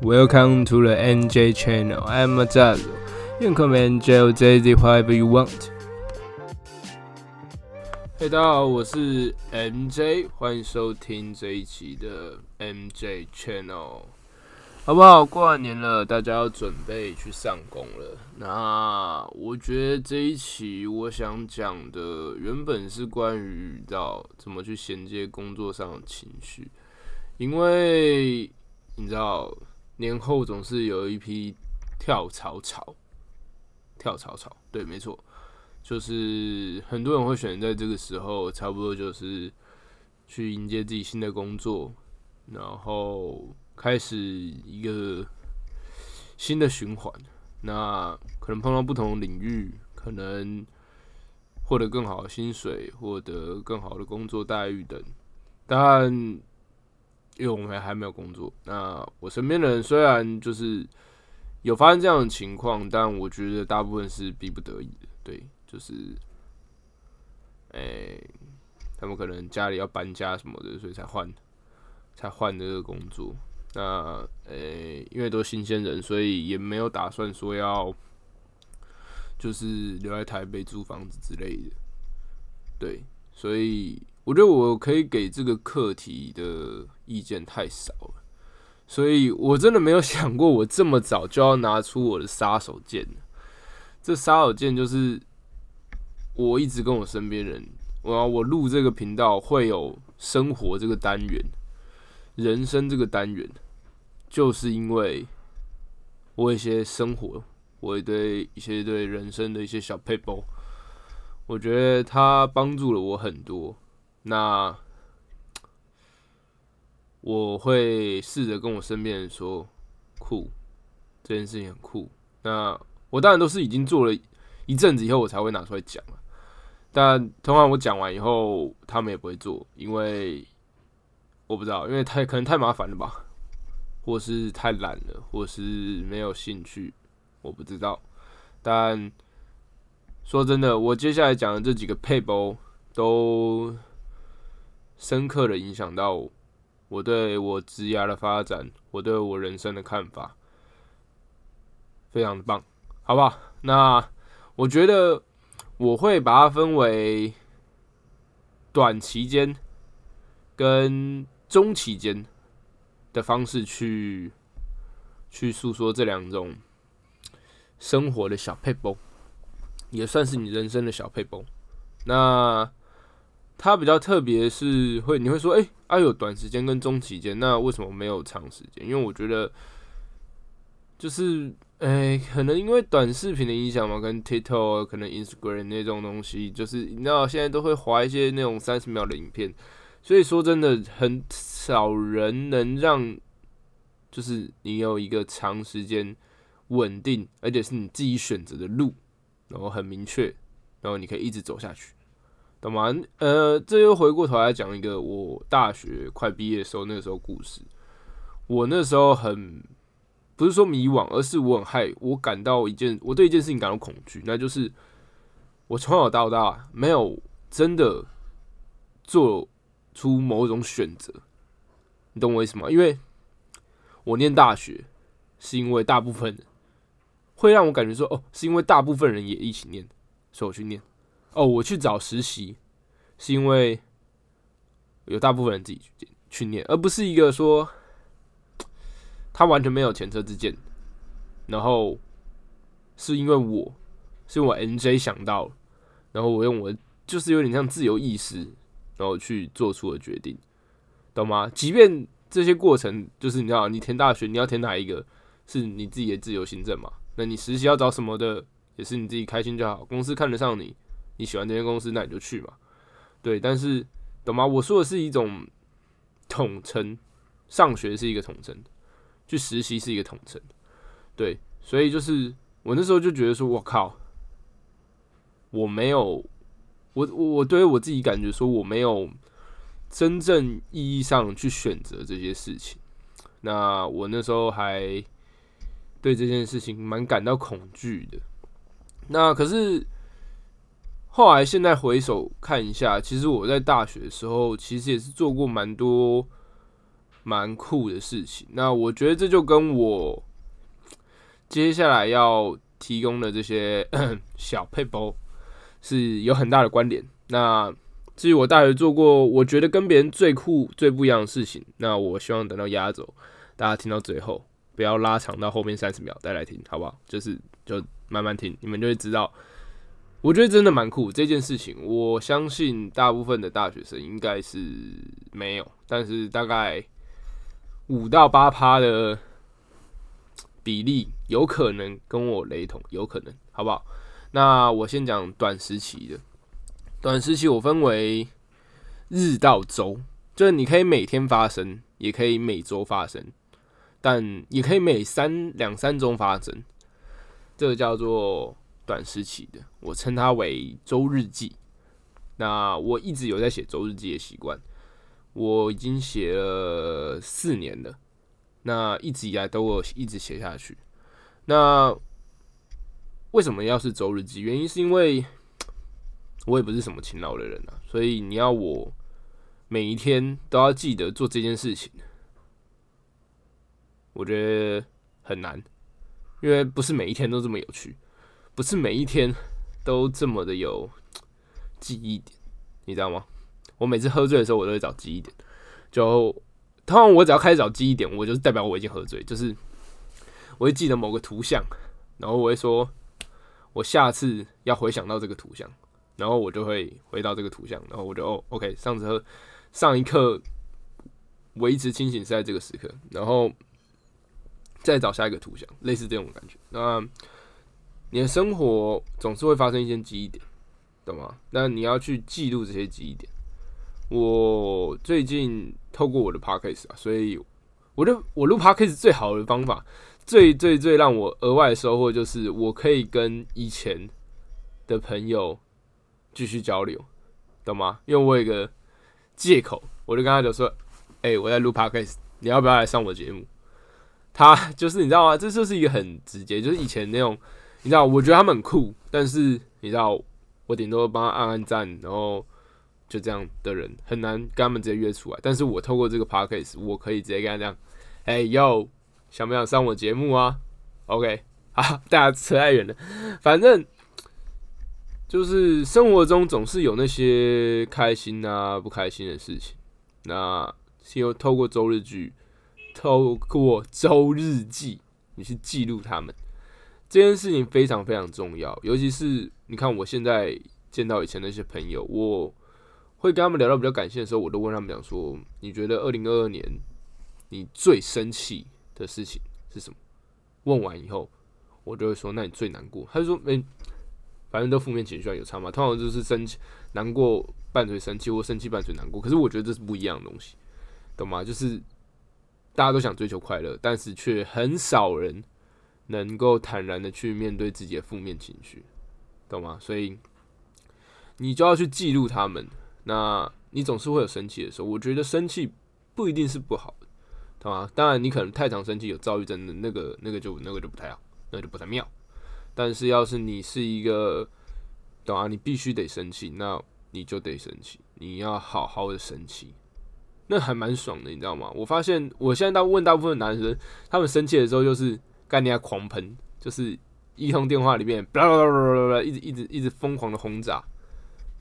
Welcome to the NJ channel. I'm Mazal. You can call me NJ or JZ, whatever you want. 嘿，大家好，我是 MJ，欢迎收听这一期的 MJ Channel，好不好？过完年了，大家要准备去上工了。那我觉得这一期我想讲的，原本是关于到怎么去衔接工作上的情绪，因为你知道。年后总是有一批跳槽潮，跳槽潮，对，没错，就是很多人会选在这个时候，差不多就是去迎接自己新的工作，然后开始一个新的循环。那可能碰到不同领域，可能获得更好的薪水，获得更好的工作待遇等，但。因为我们还没有工作，那我身边的人虽然就是有发生这样的情况，但我觉得大部分是逼不得已的。对，就是，诶，他们可能家里要搬家什么的，所以才换，才换这个工作。那，诶，因为都新鲜人，所以也没有打算说要，就是留在台北租房子之类的。对，所以。我觉得我可以给这个课题的意见太少了，所以我真的没有想过我这么早就要拿出我的杀手锏。这杀手锏就是我一直跟我身边人，我我录这个频道会有生活这个单元、人生这个单元，就是因为我一些生活，我对一些对人生的一些小 paper，，我觉得它帮助了我很多。那我会试着跟我身边人说，酷，这件事情很酷。那我当然都是已经做了一阵子以后，我才会拿出来讲了。但通常我讲完以后，他们也不会做，因为我不知道，因为太可能太麻烦了吧，或是太懒了，或是没有兴趣，我不知道。但说真的，我接下来讲的这几个配包都。深刻的影响到我对我职涯的发展，我对我人生的看法，非常的棒，好不好？那我觉得我会把它分为短期间跟中期间的方式去去诉说这两种生活的小配崩，也算是你人生的小配崩。那它比较特别，是会你会说，哎，啊有短时间跟中期间，那为什么没有长时间？因为我觉得，就是，哎，可能因为短视频的影响嘛，跟 TikTok、可能 Instagram 那种东西，就是你知道现在都会划一些那种三十秒的影片，所以说真的很少人能让，就是你有一个长时间稳定，而且是你自己选择的路，然后很明确，然后你可以一直走下去。懂吗？呃，这又回过头来讲一个我大学快毕业时候，那个时候故事。我那时候很不是说迷惘，而是我很害，我感到一件，我对一件事情感到恐惧，那就是我从小到大没有真的做出某种选择。你懂我意思吗？因为我念大学是因为大部分人会让我感觉说，哦，是因为大部分人也一起念，所以我去念。哦，我去找实习，是因为有大部分人自己去去念，而不是一个说他完全没有前车之鉴，然后是因为我是我 NJ 想到，然后我用我就是有点像自由意识，然后去做出了决定，懂吗？即便这些过程就是你知道，你填大学你要填哪一个，是你自己的自由行政嘛？那你实习要找什么的，也是你自己开心就好，公司看得上你。你喜欢这间公司，那你就去嘛。对，但是懂吗？我说的是一种统称，上学是一个统称，去实习是一个统称。对，所以就是我那时候就觉得说，我靠，我没有，我我我对我自己感觉说，我没有真正意义上去选择这些事情。那我那时候还对这件事情蛮感到恐惧的。那可是。后来，现在回首看一下，其实我在大学的时候，其实也是做过蛮多、蛮酷的事情。那我觉得这就跟我接下来要提供的这些 小配包是有很大的关联。那至于我大学做过，我觉得跟别人最酷、最不一样的事情，那我希望等到压轴，大家听到最后，不要拉长到后面三十秒再来听，好不好？就是就慢慢听，你们就会知道。我觉得真的蛮酷这件事情，我相信大部分的大学生应该是没有，但是大概五到八趴的比例有可能跟我雷同，有可能，好不好？那我先讲短时期的。短时期我分为日到周，就是你可以每天发生，也可以每周发生，但也可以每三两三周发生。这个叫做短时期的，我称它为周日记。那我一直有在写周日记的习惯，我已经写了四年了。那一直以来都有一直写下去。那为什么要是周日记？原因是因为。我也不是什么勤劳的人啊，所以你要我每一天都要记得做这件事情，我觉得很难，因为不是每一天都这么有趣，不是每一天都这么的有记忆点，你知道吗？我每次喝醉的时候，我都会找记忆点，就通常我只要开始找记忆点，我就是代表我已经喝醉，就是我会记得某个图像，然后我会说，我下次要回想到这个图像。然后我就会回到这个图像，然后我就哦，OK，上次喝上一刻维持清醒是在这个时刻，然后再找下一个图像，类似这种感觉。那你的生活总是会发生一些记忆点，懂吗？那你要去记录这些记忆点。我最近透过我的 Podcast 啊，所以我的我录 Podcast 最好的方法，最最最让我额外收获就是我可以跟以前的朋友。继续交流，懂吗？因为我有一个借口，我就跟他讲说：“哎，我在录 podcast，你要不要来上我节目？”他就是你知道吗？这就是一个很直接，就是以前那种你知道，我觉得他们很酷，但是你知道，我顶多帮他按按赞，然后就这样的人很难跟他们直接约出来。但是我透过这个 podcast，我可以直接跟他讲：“哎哟，想不想上我节目啊？”OK，好，大家扯太远了，反正。就是生活中总是有那些开心啊、不开心的事情，那有透过周日剧、透过周日记，你去记录他们这件事情非常非常重要。尤其是你看，我现在见到以前那些朋友，我会跟他们聊到比较感性的时候，我都问他们讲说：“你觉得二零二二年你最生气的事情是什么？”问完以后，我就会说：“那你最难过？”他就说：“没。”反正都负面情绪有差嘛，通常就是生气、难过伴随生气，或生气伴随难过。可是我觉得这是不一样的东西，懂吗？就是大家都想追求快乐，但是却很少人能够坦然的去面对自己的负面情绪，懂吗？所以你就要去记录他们。那你总是会有生气的时候，我觉得生气不一定是不好的，懂吗？当然，你可能太常生气有躁郁症的那个、那个就那个就不太好，那就不太妙。但是，要是你是一个懂啊，你必须得生气，那你就得生气，你要好好的生气，那还蛮爽的，你知道吗？我发现我现在大问大部分男生，他们生气的时候就是干你家狂喷，就是一通电话里面，一直一直一直疯狂的轰炸，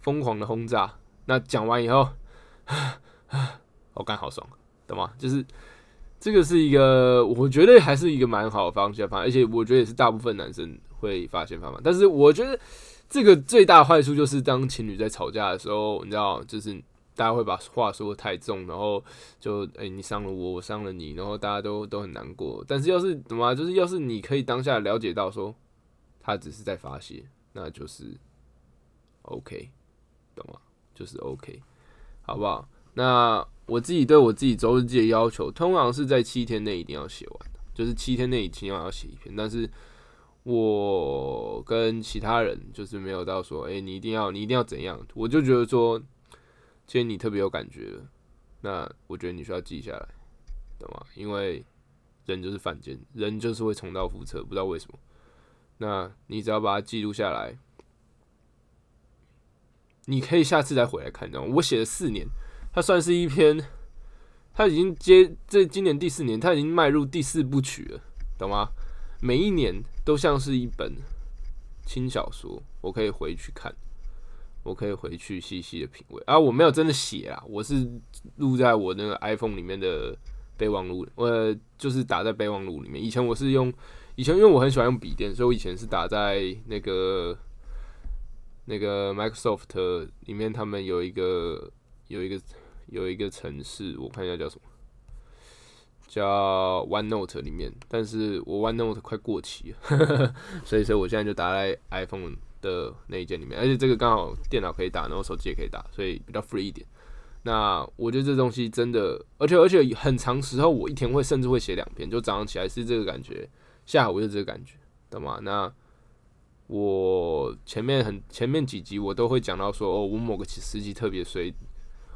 疯狂的轰炸。那讲完以后，我干好爽，懂吗？就是这个是一个，我觉得还是一个蛮好的方向方，而且我觉得也是大部分男生。会发现方法，但是我觉得这个最大坏处就是，当情侣在吵架的时候，你知道，就是大家会把话说的太重，然后就哎，你伤了我，我伤了你，然后大家都都很难过。但是要是怎么啊，就是要是你可以当下了解到说他只是在发泄，那就是 OK，懂吗？就是 OK，好不好？那我自己对我自己周日记的要求，通常是在七天内一定要写完，就是七天内一定要写一篇，但是。我跟其他人就是没有到说，哎，你一定要，你一定要怎样？我就觉得说，今天你特别有感觉，那我觉得你需要记下来，懂吗？因为人就是犯贱，人就是会重蹈覆辙，不知道为什么。那你只要把它记录下来，你可以下次再回来看。知道吗？我写了四年，它算是一篇它已经接这今年第四年，它已经迈入第四部曲了，懂吗？每一年都像是一本轻小说，我可以回去看，我可以回去细细的品味。啊，我没有真的写啊，我是录在我那个 iPhone 里面的备忘录，我就是打在备忘录里面。以前我是用，以前因为我很喜欢用笔电，所以我以前是打在那个那个 Microsoft 里面，他们有一个有一个有一个城市，我看一下叫什么，叫 OneNote 里面，但是我 OneNote 快过期了，所以所以我现在就打在 iPhone 的那一件里面，而且这个刚好电脑可以打，然后手机也可以打，所以比较 free 一点。那我觉得这东西真的，而且而且很长时候，我一天会甚至会写两篇，就早上起来是这个感觉，下午是这个感觉，懂吗？那我前面很前面几集我都会讲到说，哦，我某个时期特别衰，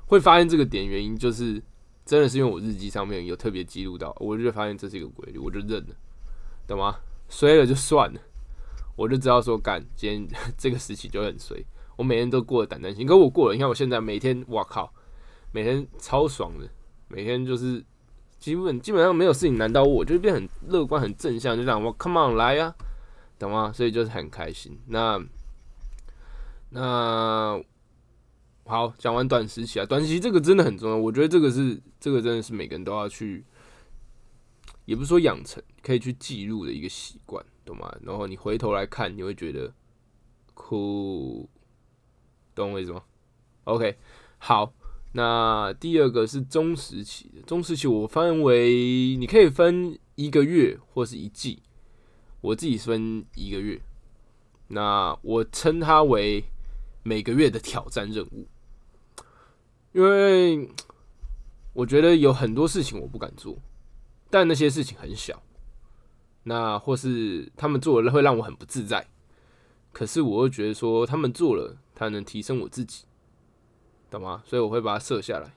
会发现这个点原因就是真的是因为我日记上面有特别记录到，我就发现这是一个规律，我就认了，懂吗？衰了就算了，我就知道说干，今天 这个时期就很衰，我每天都过得胆战心，可我过了，你看我现在每天，我靠，每天超爽的，每天就是基本基本上没有事情难到我，就是变很乐观很正向，就这样，我 come on 来呀。懂吗？所以就是很开心。那那好，讲完短时期啊，短时期这个真的很重要。我觉得这个是这个真的是每个人都要去，也不是说养成，可以去记录的一个习惯，懂吗？然后你回头来看，你会觉得酷，懂我意思吗？OK，好。那第二个是中时期的，中时期我分为，你可以分一个月或是一季。我自己分一个月，那我称它为每个月的挑战任务，因为我觉得有很多事情我不敢做，但那些事情很小，那或是他们做了会让我很不自在，可是我又觉得说他们做了，他能提升我自己，懂吗？所以我会把它设下来。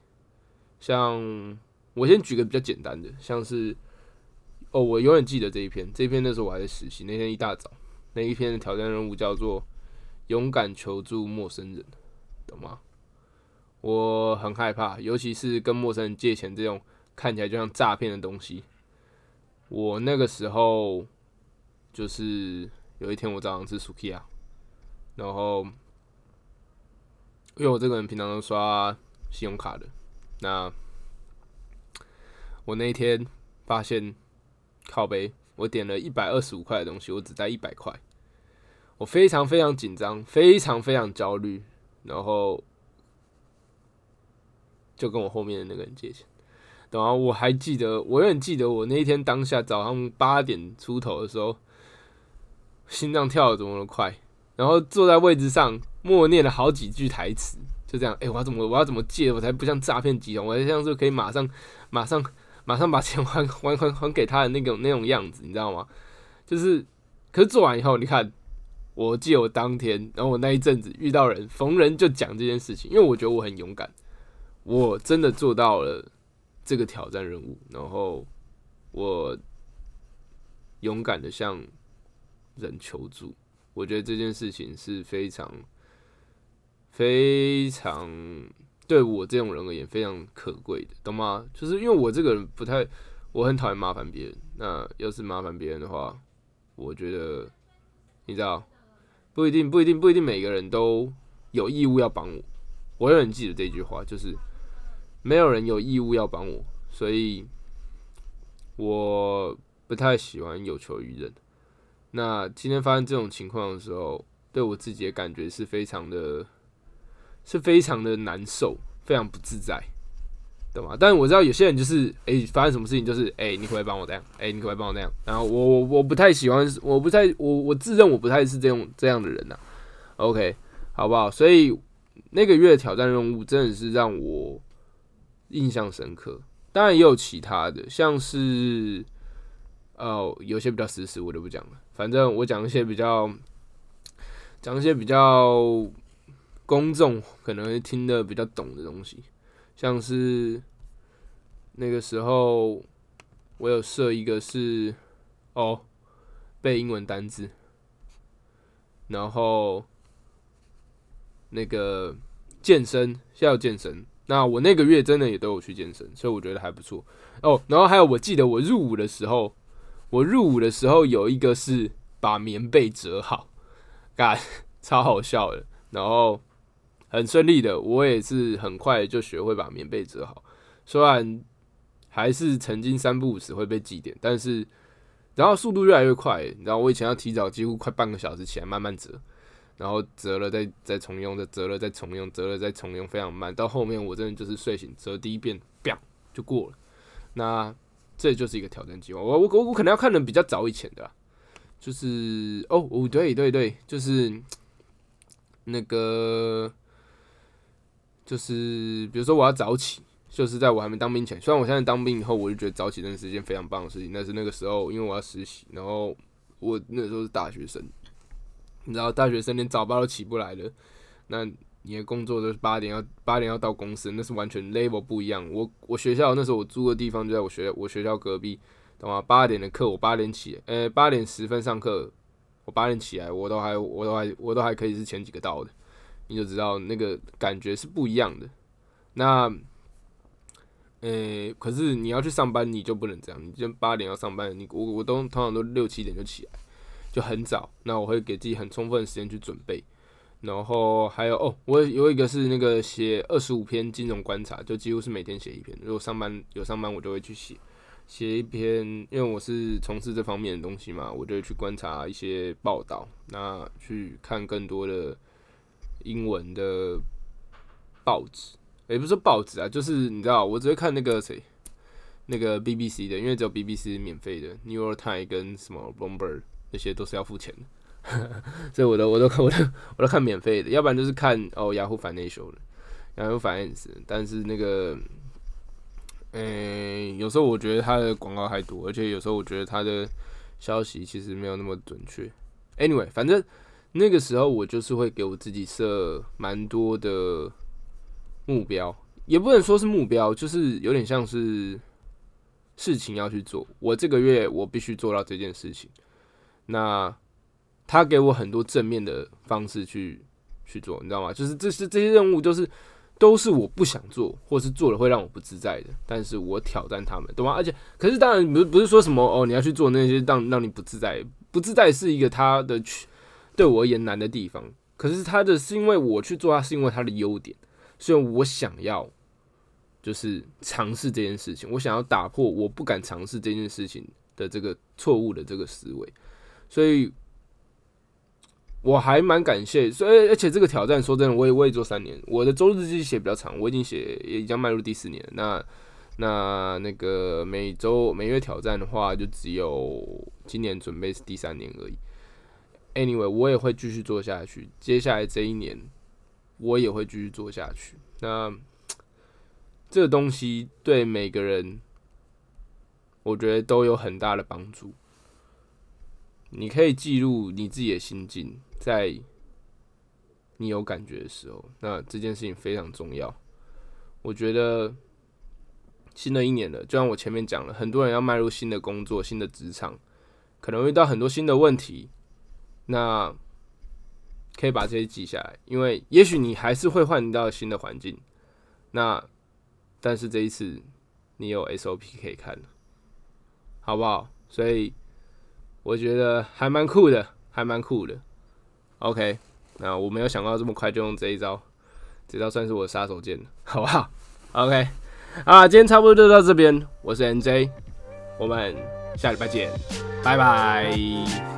像我先举个比较简单的，像是。哦，我永远记得这一篇。这一篇那时候我还在实习，那天一大早，那一篇的挑战任务叫做“勇敢求助陌生人”，懂吗？我很害怕，尤其是跟陌生人借钱这种看起来就像诈骗的东西。我那个时候就是有一天我早上吃 Sukiya，然后因为我这个人平常都刷信用卡的，那我那一天发现。靠背，我点了一百二十五块的东西，我只带一百块，我非常非常紧张，非常非常焦虑，然后就跟我后面的那个人借钱。等啊，我还记得，我永远记得我那一天当下早上八点出头的时候，心脏跳的怎么那么快，然后坐在位置上默念了好几句台词，就这样，哎，我要怎么我要怎么借，我才不像诈骗集团，我才像是可以马上马上。马上把钱 还还还还给他的那种那种样子，你知道吗？就是，可是做完以后，你看，我记得我当天，然后我那一阵子遇到人，逢人就讲这件事情，因为我觉得我很勇敢，我真的做到了这个挑战任务，然后我勇敢的向人求助，我觉得这件事情是非常非常。对我这种人而言非常可贵的，懂吗？就是因为我这个人不太，我很讨厌麻烦别人。那要是麻烦别人的话，我觉得你知道，不一定，不一定，不一定每个人都有义务要帮我。我永远记得这句话，就是没有人有义务要帮我，所以我不太喜欢有求于人。那今天发生这种情况的时候，对我自己的感觉是非常的。是非常的难受，非常不自在，懂吗？但是我知道有些人就是，哎，发生什么事情就是，哎，你可以帮我这样？哎，你可不可以帮我那样？然后我我我不太喜欢，我不太我我自认我不太是这种这样的人呐。OK，好不好？所以那个月挑战任务真的是让我印象深刻。当然也有其他的，像是哦，有些比较实时，我就不讲了。反正我讲一些比较，讲一些比较。公众可能会听得比较懂的东西，像是那个时候我有设一个是哦背英文单字，然后那个健身，需要健身，那我那个月真的也都有去健身，所以我觉得还不错哦。然后还有，我记得我入伍的时候，我入伍的时候有一个是把棉被折好，干 超好笑的。然后很顺利的，我也是很快就学会把棉被折好。虽然还是曾经三不五时会被记点，但是然后速度越来越快。然后我以前要提早几乎快半个小时起来慢慢折。然后折了再再重用，再折了再重用，折了再重用，非常慢。到后面我真的就是睡醒折第一遍砰就过了。那这就是一个挑战计划。我我我我可能要看的比较早以前的，就是哦哦对对对，就是那个就是比如说我要早起，就是在我还没当兵前。虽然我现在当兵以后，我就觉得早起真的是件非常棒的事情，但是那个时候因为我要实习，然后我那时候是大学生。你知道大学生连早八都起不来了，那你的工作都是八点要八点要到公司，那是完全 level 不一样。我我学校那时候我住的地方就在我学我学校隔壁，懂吗？八点的课我八点起，呃八点十分上课，我八点起来，我都还我都还我都还可以是前几个到的，你就知道那个感觉是不一样的。那，呃，可是你要去上班，你就不能这样，你就八点要上班，你我我都通常都六七点就起来。就很早，那我会给自己很充分的时间去准备，然后还有哦，我有一个是那个写二十五篇金融观察，就几乎是每天写一篇。如果上班有上班，我就会去写写一篇，因为我是从事这方面的东西嘛，我就会去观察一些报道，那去看更多的英文的报纸，也不是报纸啊，就是你知道，我只会看那个谁，那个 BBC 的，因为只有 BBC 免费的，New York Times 跟什么 Bloomberg。这些都是要付钱的，所以我都我都看我都我都看免费的，要不然就是看哦雅虎 Financial 的雅虎反 ins 但是那个，诶，有时候我觉得它的广告还多，而且有时候我觉得它的消息其实没有那么准确。Anyway，反正那个时候我就是会给我自己设蛮多的目标，也不能说是目标，就是有点像是事情要去做。我这个月我必须做到这件事情。那他给我很多正面的方式去去做，你知道吗？就是这是这些任务都是都是我不想做，或是做了会让我不自在的，但是我挑战他们，懂吗？而且可是当然不不是说什么哦，你要去做那些让让你不自在，不自在是一个他的对我而言难的地方。可是他的是因为我去做，他是因为他的优点，所以我想要就是尝试这件事情，我想要打破我不敢尝试这件事情的这个错误的这个思维。所以我还蛮感谢，所以而且这个挑战说真的，我也我也做三年，我的周日记写比较长，我已经写也已经迈入第四年。那那那个每周每月挑战的话，就只有今年准备是第三年而已。Anyway，我也会继续做下去，接下来这一年我也会继续做下去。那这个东西对每个人，我觉得都有很大的帮助。你可以记录你自己的心境，在你有感觉的时候，那这件事情非常重要。我觉得新的一年了，就像我前面讲了，很多人要迈入新的工作、新的职场，可能遇到很多新的问题，那可以把这些记下来，因为也许你还是会换到新的环境。那但是这一次你有 SOP 可以看好不好？所以。我觉得还蛮酷的，还蛮酷的。OK，那我没有想到这么快就用这一招，这招算是我的杀手锏了，好不好？OK，啊，今天差不多就到这边。我是 NJ，我们下礼拜见，拜拜。